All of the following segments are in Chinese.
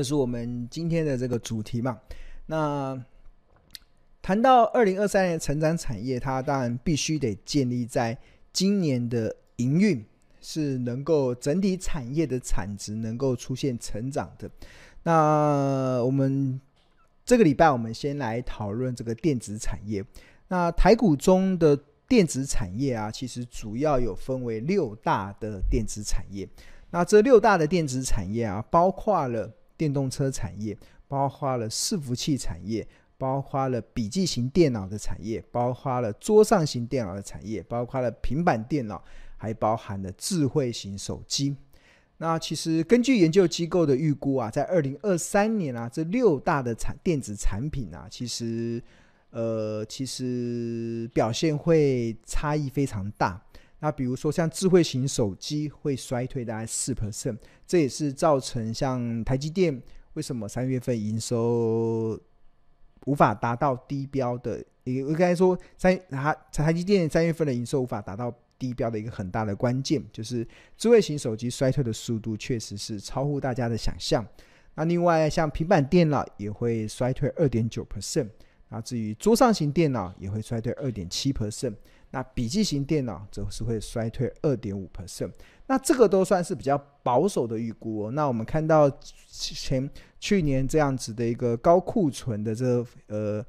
这是我们今天的这个主题嘛。那谈到二零二三年成长产业，它当然必须得建立在今年的营运是能够整体产业的产值能够出现成长的。那我们这个礼拜，我们先来讨论这个电子产业。那台股中的电子产业啊，其实主要有分为六大的电子产业。那这六大的电子产业啊，包括了电动车产业，包括了伺服器产业，包括了笔记型电脑的产业，包括了桌上型电脑的产业，包括了平板电脑，还包含了智慧型手机。那其实根据研究机构的预估啊，在二零二三年啊，这六大的产电子产品啊，其实呃，其实表现会差异非常大。那比如说像智慧型手机会衰退大概四 percent，这也是造成像台积电为什么三月份营收无法达到低标的，也应该说三台台积电三月份的营收无法达到。低标的一个很大的关键就是智慧型手机衰退的速度确实是超乎大家的想象。那另外像平板电脑也会衰退二点九 percent，那至于桌上型电脑也会衰退二点七 percent，那笔记型电脑则是会衰退二点五 percent。那这个都算是比较保守的预估哦。那我们看到前去年这样子的一个高库存的这、呃。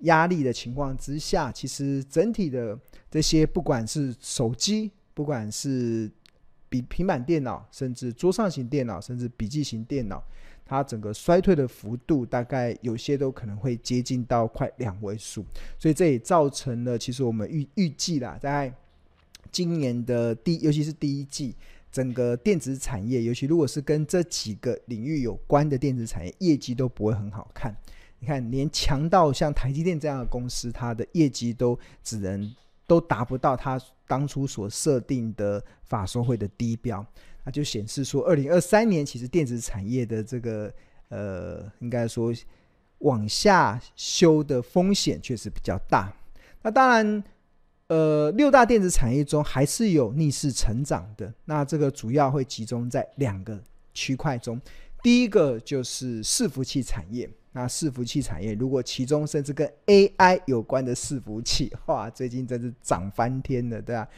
压力的情况之下，其实整体的这些，不管是手机，不管是比平板电脑，甚至桌上型电脑，甚至笔记型电脑，它整个衰退的幅度，大概有些都可能会接近到快两位数。所以这也造成了，其实我们预预计啦，在今年的第，尤其是第一季，整个电子产业，尤其如果是跟这几个领域有关的电子产业，业绩都不会很好看。你看，连强到像台积电这样的公司，它的业绩都只能都达不到它当初所设定的法说会的低标，那就显示说，二零二三年其实电子产业的这个呃，应该说往下修的风险确实比较大。那当然，呃，六大电子产业中还是有逆势成长的，那这个主要会集中在两个区块中，第一个就是伺服器产业。那伺服器产业，如果其中甚至跟 AI 有关的伺服器，哇，最近真是涨翻天了，对吧？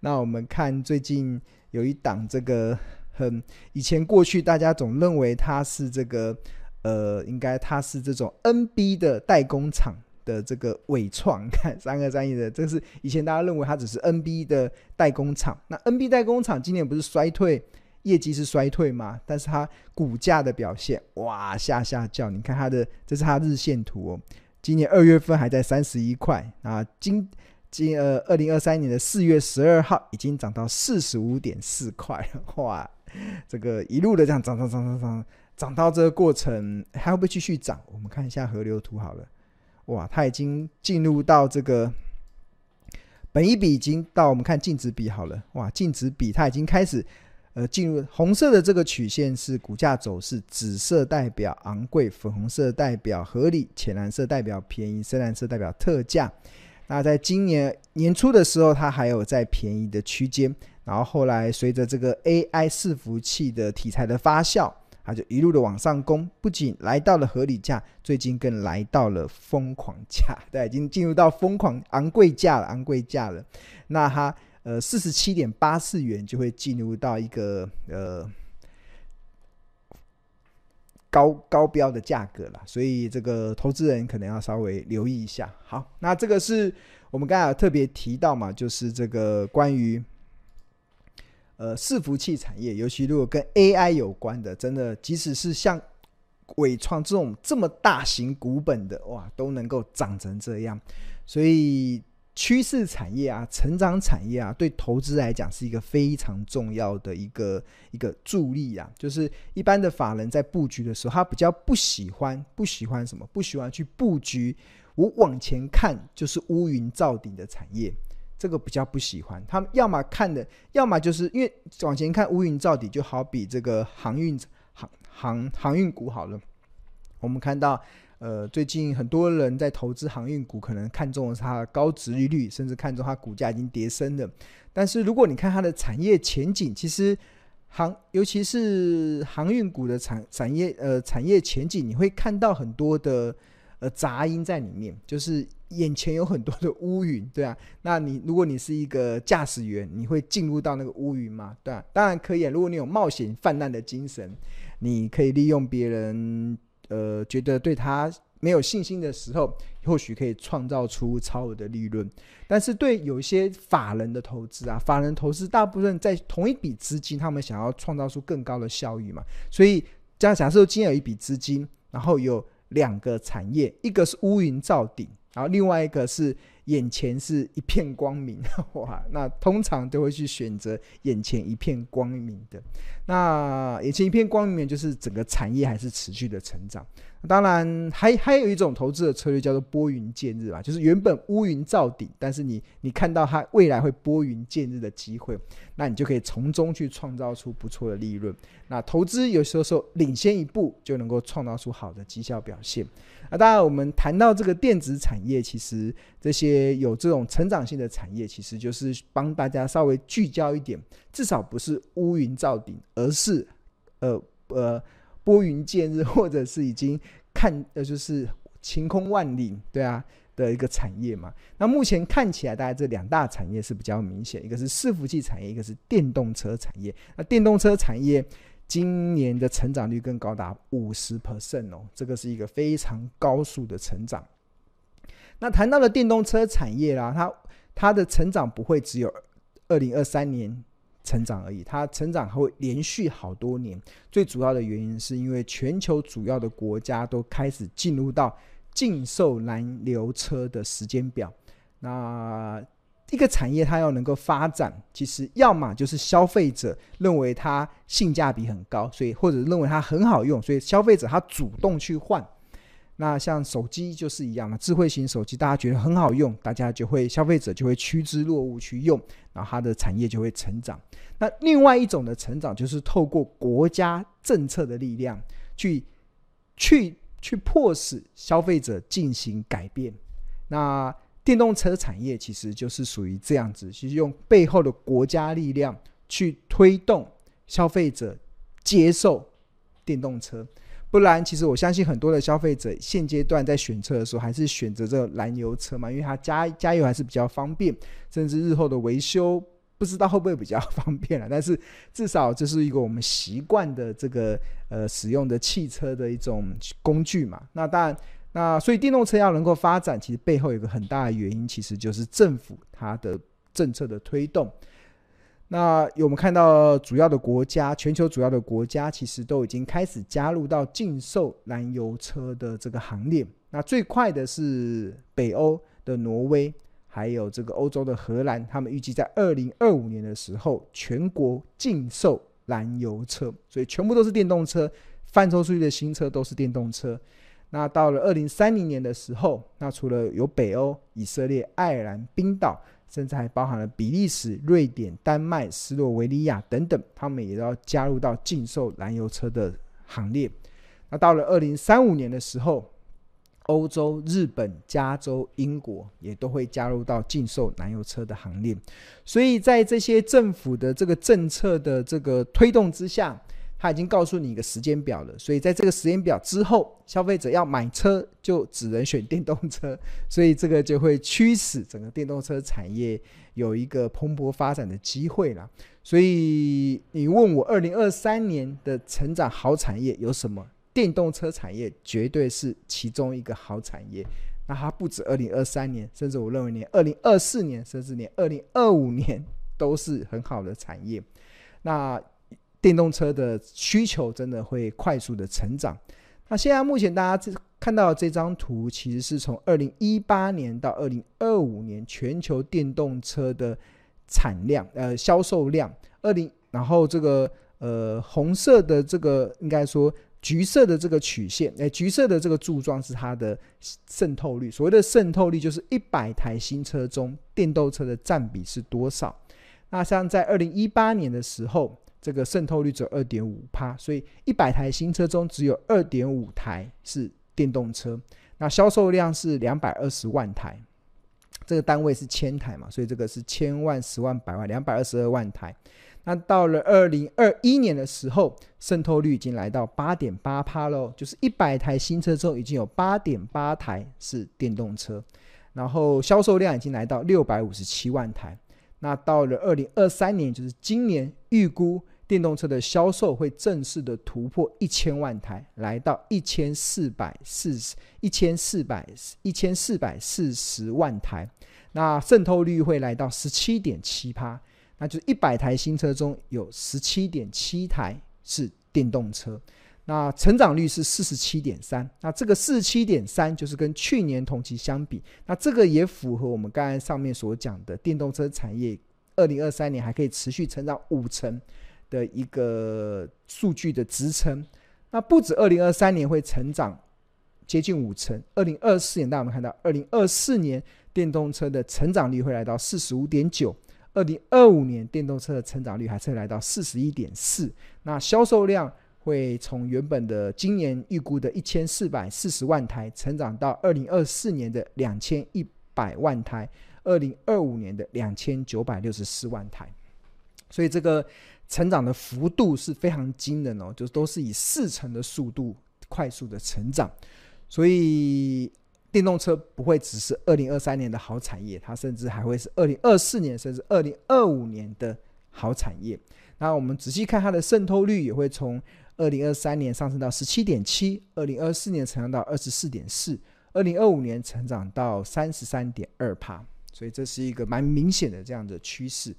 那我们看最近有一档这个很以前过去大家总认为它是这个呃，应该它是这种 NB 的代工厂的这个纬创，看三个三一的，这是以前大家认为它只是 NB 的代工厂。那 NB 代工厂今年不是衰退？业绩是衰退嘛，但是它股价的表现哇下下叫，你看它的这是它日线图哦，今年二月份还在三十一块啊，今今呃二零二三年的四月十二号已经涨到四十五点四块，哇，这个一路的这样涨涨涨涨涨涨到这个过程还会不会继续涨？我们看一下河流图好了，哇，它已经进入到这个本一比已经到我们看净值比好了，哇，净值比它已经开始。呃，进入红色的这个曲线是股价走势，紫色代表昂贵，粉红色代表合理，浅蓝色代表便宜，深蓝色代表特价。那在今年年初的时候，它还有在便宜的区间，然后后来随着这个 AI 伺服器的题材的发酵，它就一路的往上攻，不仅来到了合理价，最近更来到了疯狂价，对，已经进入到疯狂昂贵价了，昂贵价了。那它。呃，四十七点八四元就会进入到一个呃高高标的价格了，所以这个投资人可能要稍微留意一下。好，那这个是我们刚才有特别提到嘛，就是这个关于呃伺服器产业，尤其如果跟 AI 有关的，真的即使是像伟创这种这么大型股本的，哇，都能够涨成这样，所以。趋势产业啊，成长产业啊，对投资来讲是一个非常重要的一个一个助力啊。就是一般的法人在布局的时候，他比较不喜欢，不喜欢什么？不喜欢去布局我往前看就是乌云罩顶的产业，这个比较不喜欢。他们要么看的，要么就是因为往前看乌云罩顶，就好比这个航运航航航运股好了，我们看到。呃，最近很多人在投资航运股，可能看中的是它高殖利率，甚至看中它股价已经跌升了。但是如果你看它的产业前景，其实航，尤其是航运股的产产业呃产业前景，你会看到很多的呃杂音在里面，就是眼前有很多的乌云，对啊。那你如果你是一个驾驶员，你会进入到那个乌云吗？对啊，当然可以啊。如果你有冒险泛滥的精神，你可以利用别人呃觉得对他。没有信心的时候，或许可以创造出超额的利润。但是对有一些法人的投资啊，法人投资大部分在同一笔资金，他们想要创造出更高的效益嘛。所以，假假设今天有一笔资金，然后有两个产业，一个是乌云罩顶，然后另外一个是。眼前是一片光明，的话！那通常都会去选择眼前一片光明的。那眼前一片光明，就是整个产业还是持续的成长。当然，还还有一种投资的策略叫做拨云见日吧，就是原本乌云罩顶，但是你你看到它未来会拨云见日的机会，那你就可以从中去创造出不错的利润。那投资有时候说领先一步，就能够创造出好的绩效表现。那当然，我们谈到这个电子产业，其实这些有这种成长性的产业，其实就是帮大家稍微聚焦一点，至少不是乌云罩顶，而是呃呃拨云见日，或者是已经看呃就是晴空万里，对啊的一个产业嘛。那目前看起来，大概这两大产业是比较明显，一个是伺服器产业，一个是电动车产业。那电动车产业。今年的成长率更高达五十 percent 哦，这个是一个非常高速的成长。那谈到了电动车产业啦，它它的成长不会只有二零二三年成长而已，它成长还会连续好多年。最主要的原因是因为全球主要的国家都开始进入到禁售燃油车的时间表。那一个产业它要能够发展，其实要么就是消费者认为它性价比很高，所以或者认为它很好用，所以消费者他主动去换。那像手机就是一样嘛，智慧型手机大家觉得很好用，大家就会消费者就会趋之若鹜去用，然后它的产业就会成长。那另外一种的成长就是透过国家政策的力量去去去迫使消费者进行改变。那电动车产业其实就是属于这样子，其实用背后的国家力量去推动消费者接受电动车，不然其实我相信很多的消费者现阶段在选车的时候还是选择这个燃油车嘛，因为它加加油还是比较方便，甚至日后的维修不知道会不会比较方便了，但是至少这是一个我们习惯的这个呃使用的汽车的一种工具嘛，那当然。那所以电动车要能够发展，其实背后有一个很大的原因，其实就是政府它的政策的推动。那我们看到主要的国家，全球主要的国家其实都已经开始加入到禁售燃油车的这个行列。那最快的是北欧的挪威，还有这个欧洲的荷兰，他们预计在二零二五年的时候全国禁售燃油车，所以全部都是电动车，贩售出去的新车都是电动车。那到了二零三零年的时候，那除了有北欧、以色列、爱尔兰、冰岛，甚至还包含了比利时、瑞典、丹麦、斯洛维尼亚等等，他们也要加入到禁售燃油车的行列。那到了二零三五年的时候，欧洲、日本、加州、英国也都会加入到禁售燃油车的行列。所以在这些政府的这个政策的这个推动之下，他已经告诉你一个时间表了，所以在这个时间表之后，消费者要买车就只能选电动车，所以这个就会驱使整个电动车产业有一个蓬勃发展的机会了。所以你问我二零二三年的成长好产业有什么？电动车产业绝对是其中一个好产业。那它不止二零二三年，甚至我认为连二零二四年，甚至连二零二五年都是很好的产业。那。电动车的需求真的会快速的成长。那现在目前大家看到这张图，其实是从二零一八年到二零二五年全球电动车的产量，呃，销售量。二零，然后这个呃红色的这个应该说橘色的这个曲线，哎，橘色的这个柱状是它的渗透率。所谓的渗透率就是一百台新车中电动车的占比是多少。那像在二零一八年的时候。这个渗透率只有二点五趴，所以一百台新车中只有二点五台是电动车。那销售量是两百二十万台，这个单位是千台嘛，所以这个是千万、十万、百万，两百二十二万台。那到了二零二一年的时候，渗透率已经来到八点八趴喽，就是一百台新车中已经有八点八台是电动车，然后销售量已经来到六百五十七万台。那到了二零二三年，就是今年，预估电动车的销售会正式的突破一千万台，来到一千四百四十一千四百一千四百四十万台。那渗透率会来到十七点七趴。那就是一百台新车中有十七点七台是电动车，那成长率是四十七点三，那这个四十七点三就是跟去年同期相比，那这个也符合我们刚才上面所讲的电动车产业二零二三年还可以持续成长五成的一个数据的支撑。那不止二零二三年会成长接近五成，二零二四年大家有没有看到，二零二四年电动车的成长率会来到四十五点九。二零二五年电动车的成长率还是会来到四十一点四，那销售量会从原本的今年预估的一千四百四十万台，成长到二零二四年的两千一百万台，二零二五年的两千九百六十四万台，所以这个成长的幅度是非常惊人哦，就都是以四成的速度快速的成长，所以。电动车不会只是二零二三年的好产业，它甚至还会是二零二四年甚至二零二五年的好产业。那我们仔细看它的渗透率，也会从二零二三年上升到十七点七，二零二四年成长到二十四点四，二零二五年成长到三十三点二趴。所以这是一个蛮明显的这样的趋势。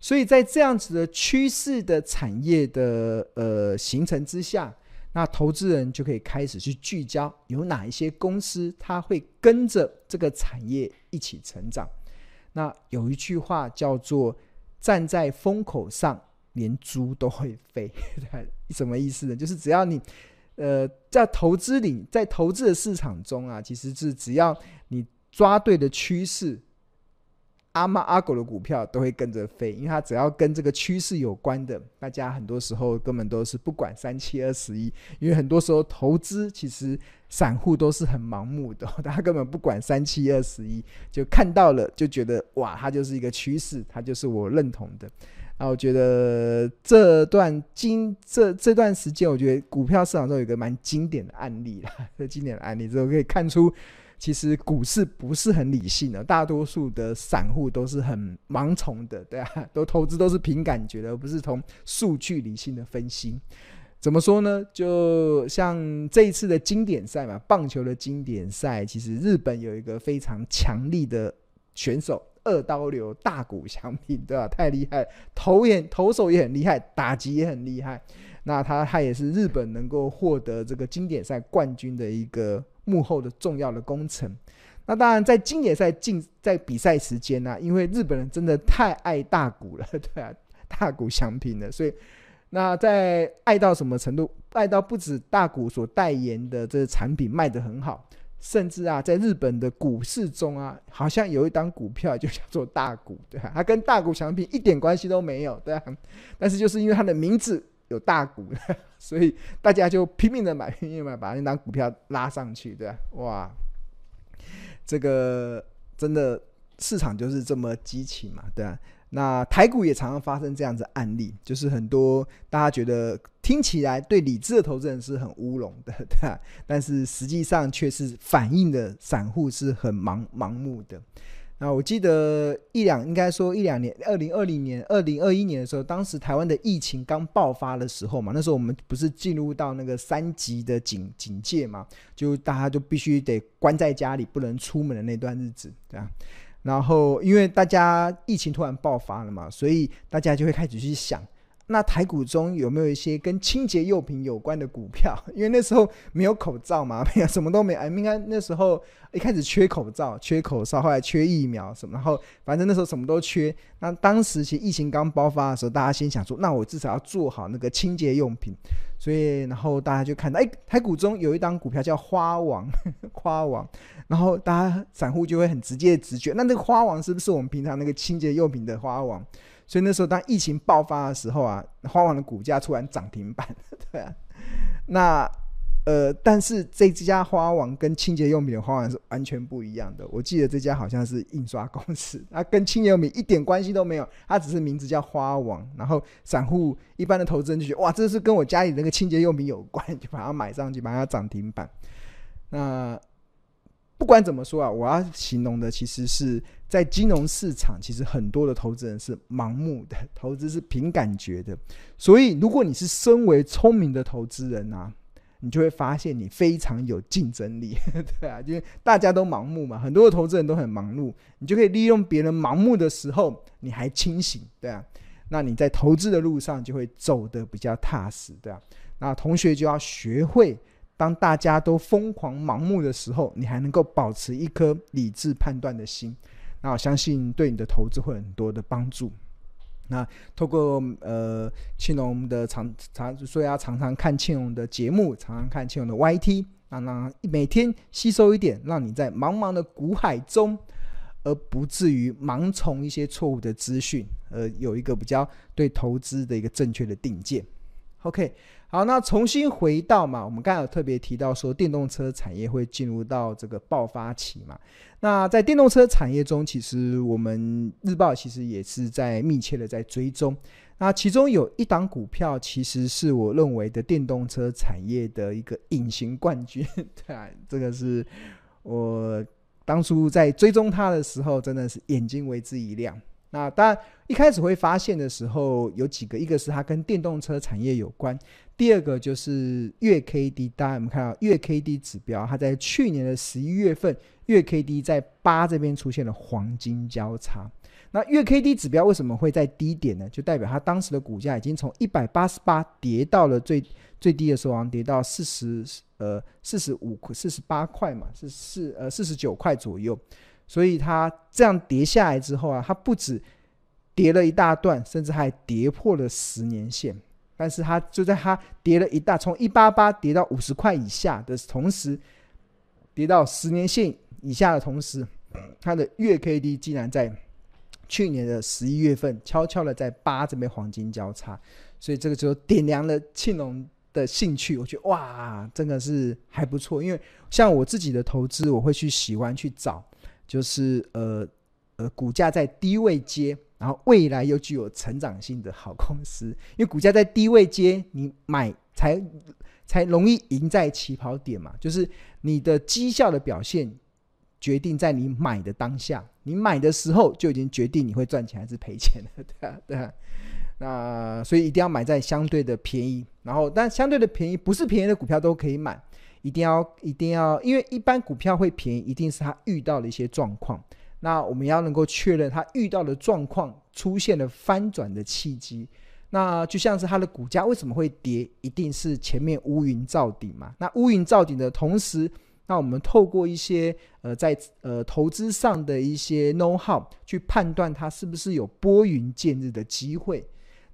所以在这样子的趋势的产业的呃形成之下。那投资人就可以开始去聚焦，有哪一些公司它会跟着这个产业一起成长。那有一句话叫做“站在风口上，连猪都会飞”，什么意思呢？就是只要你，呃，在投资里，在投资的市场中啊，其实是只要你抓对的趋势。阿猫阿狗的股票都会跟着飞，因为它只要跟这个趋势有关的，大家很多时候根本都是不管三七二十一，因为很多时候投资其实散户都是很盲目的，大家根本不管三七二十一，就看到了就觉得哇，它就是一个趋势，它就是我认同的。那我觉得这段经这这段时间，我觉得股票市场中有一个蛮经典的案例啦，这经典的案例之后可以看出。其实股市不是很理性的，大多数的散户都是很盲从的，对啊，都投资都是凭感觉的，而不是从数据理性的分析。怎么说呢？就像这一次的经典赛嘛，棒球的经典赛，其实日本有一个非常强力的选手，二刀流大谷翔平，对吧？太厉害，投也投手也很厉害，打击也很厉害。那他他也是日本能够获得这个经典赛冠军的一个。幕后的重要的工程，那当然在经典赛进在比赛时间呢、啊，因为日本人真的太爱大谷了，对啊，大谷翔平了，所以那在爱到什么程度？爱到不止大谷所代言的这个产品卖得很好，甚至啊，在日本的股市中啊，好像有一档股票就叫做大谷，对啊，它跟大谷翔平一点关系都没有，对啊，但是就是因为它的名字。有大股，所以大家就拼命的买，拼命买，把那档股票拉上去，对吧？哇，这个真的市场就是这么激情嘛，对吧？那台股也常常发生这样子案例，就是很多大家觉得听起来对理智的投资人是很乌龙的，对吧？但是实际上却是反映的散户是很盲盲目的。啊我记得一两，应该说一两年，二零二零年、二零二一年的时候，当时台湾的疫情刚爆发的时候嘛，那时候我们不是进入到那个三级的警警戒嘛，就大家就必须得关在家里，不能出门的那段日子，对啊。然后因为大家疫情突然爆发了嘛，所以大家就会开始去想。那台股中有没有一些跟清洁用品有关的股票？因为那时候没有口罩嘛，没有什么都没有。哎，应该那时候一开始缺口罩、缺口罩，后来缺疫苗什么，然后反正那时候什么都缺。那当时其实疫情刚爆发的时候，大家先想说，那我至少要做好那个清洁用品。所以，然后大家就看到，哎，台股中有一档股票叫花王，花王。然后大家散户就会很直接的直觉，那那个花王是不是我们平常那个清洁用品的花王？所以那时候，当疫情爆发的时候啊，花王的股价突然涨停板，对啊。那呃，但是这家花王跟清洁用品的花王是完全不一样的。我记得这家好像是印刷公司，它跟清洁用品一点关系都没有，它只是名字叫花王。然后散户一般的投资人就觉得，哇，这是跟我家里那个清洁用品有关，就把它买上去，把它涨停板。那不管怎么说啊，我要形容的其实是在金融市场，其实很多的投资人是盲目的，投资是凭感觉的。所以，如果你是身为聪明的投资人啊。你就会发现你非常有竞争力，对啊，因为大家都盲目嘛，很多的投资人都很忙碌，你就可以利用别人盲目的时候，你还清醒，对啊，那你在投资的路上就会走得比较踏实，对啊。那同学就要学会，当大家都疯狂盲目的时候，你还能够保持一颗理智判断的心，那我相信对你的投资会很多的帮助。那透过呃庆隆的常常，所以要常常看庆隆的节目，常常看庆隆的 YT，让让每天吸收一点，让你在茫茫的股海中，而不至于盲从一些错误的资讯，而有一个比较对投资的一个正确的定见。OK。好，那重新回到嘛，我们刚才有特别提到说，电动车产业会进入到这个爆发期嘛。那在电动车产业中，其实我们日报其实也是在密切的在追踪。那其中有一档股票，其实是我认为的电动车产业的一个隐形冠军。对啊，这个是我当初在追踪它的时候，真的是眼睛为之一亮。那当然一开始会发现的时候，有几个，一个是它跟电动车产业有关。第二个就是月 K D，大家有没有看到月 K D 指标？它在去年的十一月份，月 K D 在八这边出现了黄金交叉。那月 K D 指标为什么会在低点呢？就代表它当时的股价已经从一百八十八跌到了最最低的时候，跌到四十呃四十五四十八块嘛，是四呃四十九块左右。所以它这样跌下来之后啊，它不止跌了一大段，甚至还跌破了十年线。但是它就在它跌了一大，从一八八跌到五十块以下的同时，跌到十年线以下的同时，它的月 K D 竟然在去年的十一月份悄悄的在八这边黄金交叉，所以这个就点亮了庆隆的兴趣。我觉得哇，真的是还不错，因为像我自己的投资，我会去喜欢去找，就是呃呃股价在低位接。然后未来又具有成长性的好公司，因为股价在低位接，你买才才容易赢在起跑点嘛。就是你的绩效的表现决定在你买的当下，你买的时候就已经决定你会赚钱还是赔钱了，对啊，对啊。那所以一定要买在相对的便宜，然后但相对的便宜不是便宜的股票都可以买，一定要一定要，因为一般股票会便宜，一定是它遇到了一些状况。那我们要能够确认它遇到的状况出现了翻转的契机，那就像是它的股价为什么会跌，一定是前面乌云罩顶嘛。那乌云罩顶的同时，那我们透过一些呃在呃投资上的一些 know how 去判断它是不是有拨云见日的机会。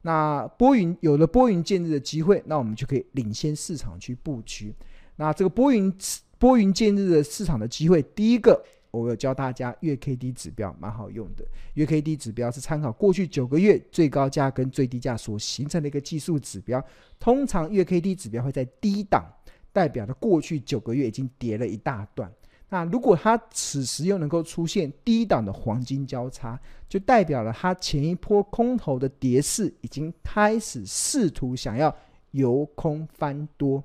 那拨云有了拨云见日的机会，那我们就可以领先市场去布局。那这个拨云拨云见日的市场的机会，第一个。我有教大家月 K D 指标，蛮好用的。月 K D 指标是参考过去九个月最高价跟最低价所形成的一个技术指标。通常月 K D 指标会在低档，代表的过去九个月已经跌了一大段。那如果它此时又能够出现低档的黄金交叉，就代表了它前一波空头的跌势已经开始试图想要由空翻多。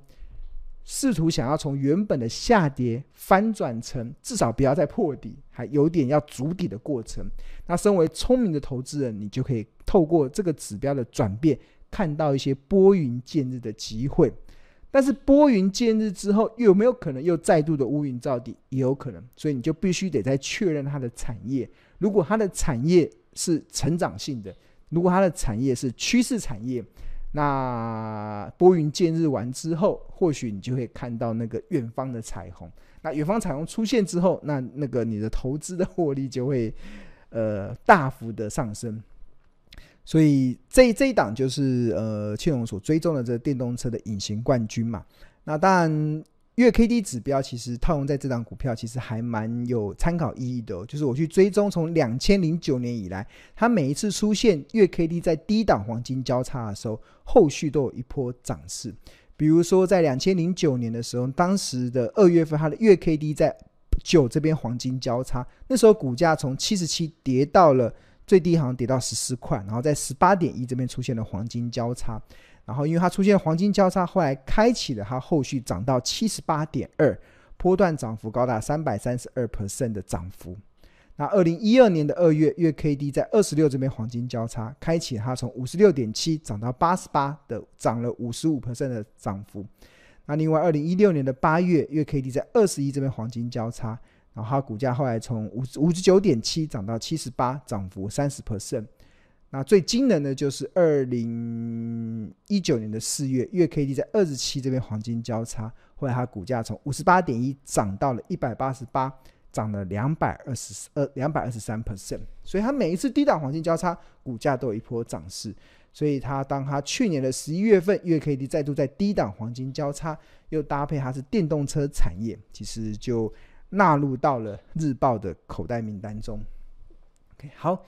试图想要从原本的下跌翻转成至少不要再破底，还有点要筑底的过程。那身为聪明的投资人，你就可以透过这个指标的转变，看到一些拨云见日的机会。但是拨云见日之后，有没有可能又再度的乌云罩底？也有可能。所以你就必须得再确认它的产业。如果它的产业是成长性的，如果它的产业是趋势产业。那拨云见日完之后，或许你就会看到那个远方的彩虹。那远方彩虹出现之后，那那个你的投资的获利就会呃大幅的上升。所以这这一档就是呃庆荣所追踪的这个电动车的隐形冠军嘛。那当然。月 K D 指标其实套用在这档股票，其实还蛮有参考意义的。就是我去追踪，从两千零九年以来，它每一次出现月 K D 在低档黄金交叉的时候，后续都有一波涨势。比如说在两千零九年的时候，当时的二月份，它的月 K D 在九这边黄金交叉，那时候股价从七十七跌到了最低，好像跌到十四块，然后在十八点一这边出现了黄金交叉，然后因为它出现黄金交叉，后来开启了它后续涨到七十八点二，波段涨幅高达三百三十二 percent 的涨幅。那二零一二年的二月，月 K D 在二十六这边黄金交叉，开启它从五十六点七涨到八十八的，涨了五十五 percent 的涨幅。那另外二零一六年的八月，月 K D 在二十一这边黄金交叉，然后它股价后来从五五十九点七涨到七十八，涨幅三十 percent。那最惊人的就是二零一九年的四月，月 K D 在二十七这边黄金交叉，后来它股价从五十八点一涨到了一百八十八。涨了两百二十二两百二十三 percent，所以它每一次低档黄金交叉，股价都有一波涨势。所以它当它去年的十一月份月 K D 再度在低档黄金交叉，又搭配它是电动车产业，其实就纳入到了日报的口袋名单中。OK，好，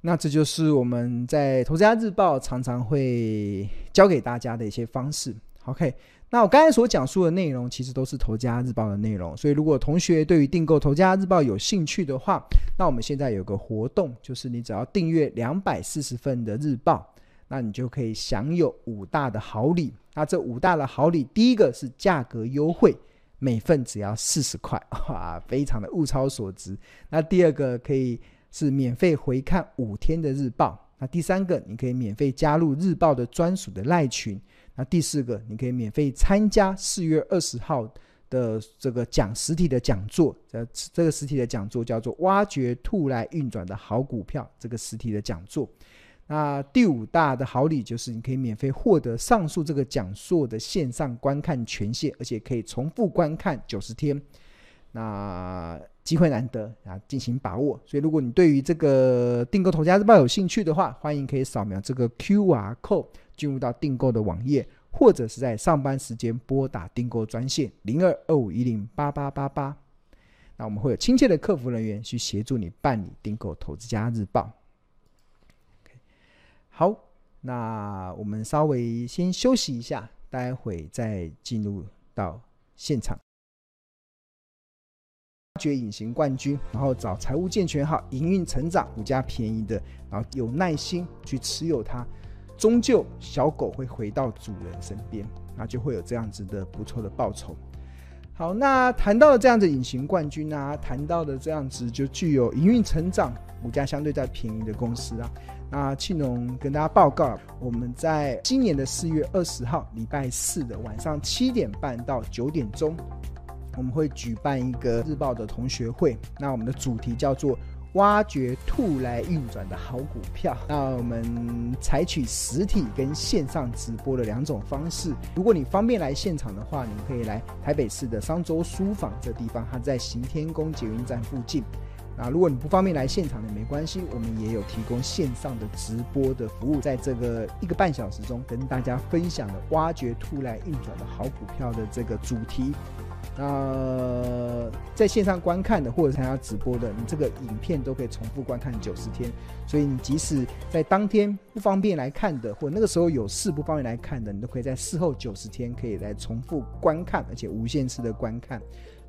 那这就是我们在投资家日报常常会教给大家的一些方式。OK。那我刚才所讲述的内容，其实都是《投资家日报》的内容。所以，如果同学对于订购《投资家日报》有兴趣的话，那我们现在有个活动，就是你只要订阅两百四十份的日报，那你就可以享有五大的好礼。那这五大的好礼，第一个是价格优惠，每份只要四十块，哇，非常的物超所值。那第二个可以是免费回看五天的日报。那第三个，你可以免费加入日报的专属的赖群。那第四个，你可以免费参加四月二十号的这个讲实体的讲座，这这个实体的讲座叫做“挖掘兔来运转的好股票”这个实体的讲座。那第五大的好礼就是你可以免费获得上述这个讲座的线上观看权限，而且可以重复观看九十天。那机会难得啊，进行把握。所以如果你对于这个订购《投资家日报》有兴趣的话，欢迎可以扫描这个 QR code。进入到订购的网页，或者是在上班时间拨打订购专线零二二五一零八八八八，那我们会有亲切的客服人员去协助你办理订购《投资家日报》。好，那我们稍微先休息一下，待会再进入到现场。挖掘隐形冠军，然后找财务健全好、营运成长、股价便宜的，然后有耐心去持有它。终究，小狗会回到主人身边，那就会有这样子的不错的报酬。好，那谈到了这样子隐形冠军啊，谈到的这样子就具有营运成长、股价相对在便宜的公司啊，那庆隆跟大家报告，我们在今年的四月二十号礼拜四的晚上七点半到九点钟，我们会举办一个日报的同学会，那我们的主题叫做。挖掘兔来运转的好股票。那我们采取实体跟线上直播的两种方式。如果你方便来现场的话，你可以来台北市的商周书房这地方，它在行天宫捷运站附近。那如果你不方便来现场的，没关系，我们也有提供线上的直播的服务，在这个一个半小时中跟大家分享了挖掘兔来运转的好股票的这个主题。呃，在线上观看的或者参加直播的，你这个影片都可以重复观看九十天。所以你即使在当天不方便来看的，或那个时候有事不方便来看的，你都可以在事后九十天可以来重复观看，而且无限次的观看。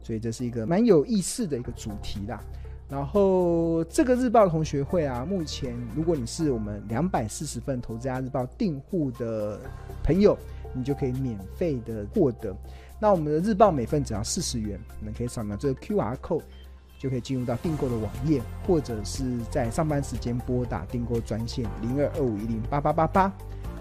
所以这是一个蛮有意思的一个主题啦。然后这个日报同学会啊，目前如果你是我们两百四十份投资家日报订户的朋友，你就可以免费的获得。那我们的日报每份只要四十元，你们可以扫描这个 QR code，就可以进入到订购的网页，或者是在上班时间拨打订购专线零二二五一零八八八八。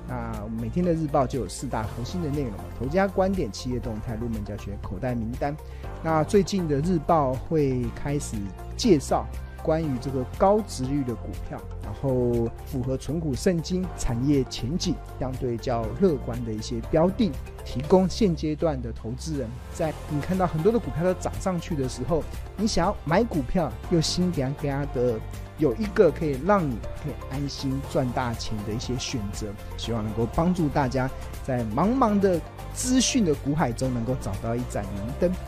那每天的日报就有四大核心的内容：投家观点、企业动态、入门教学、口袋名单。那最近的日报会开始介绍。关于这个高值率的股票，然后符合存股圣经、产业前景相对较乐观的一些标的，提供现阶段的投资人，在你看到很多的股票都涨上去的时候，你想要买股票又心惊惊的，有一个可以让你可以安心赚大钱的一些选择，希望能够帮助大家在茫茫的资讯的股海中能够找到一盏明灯。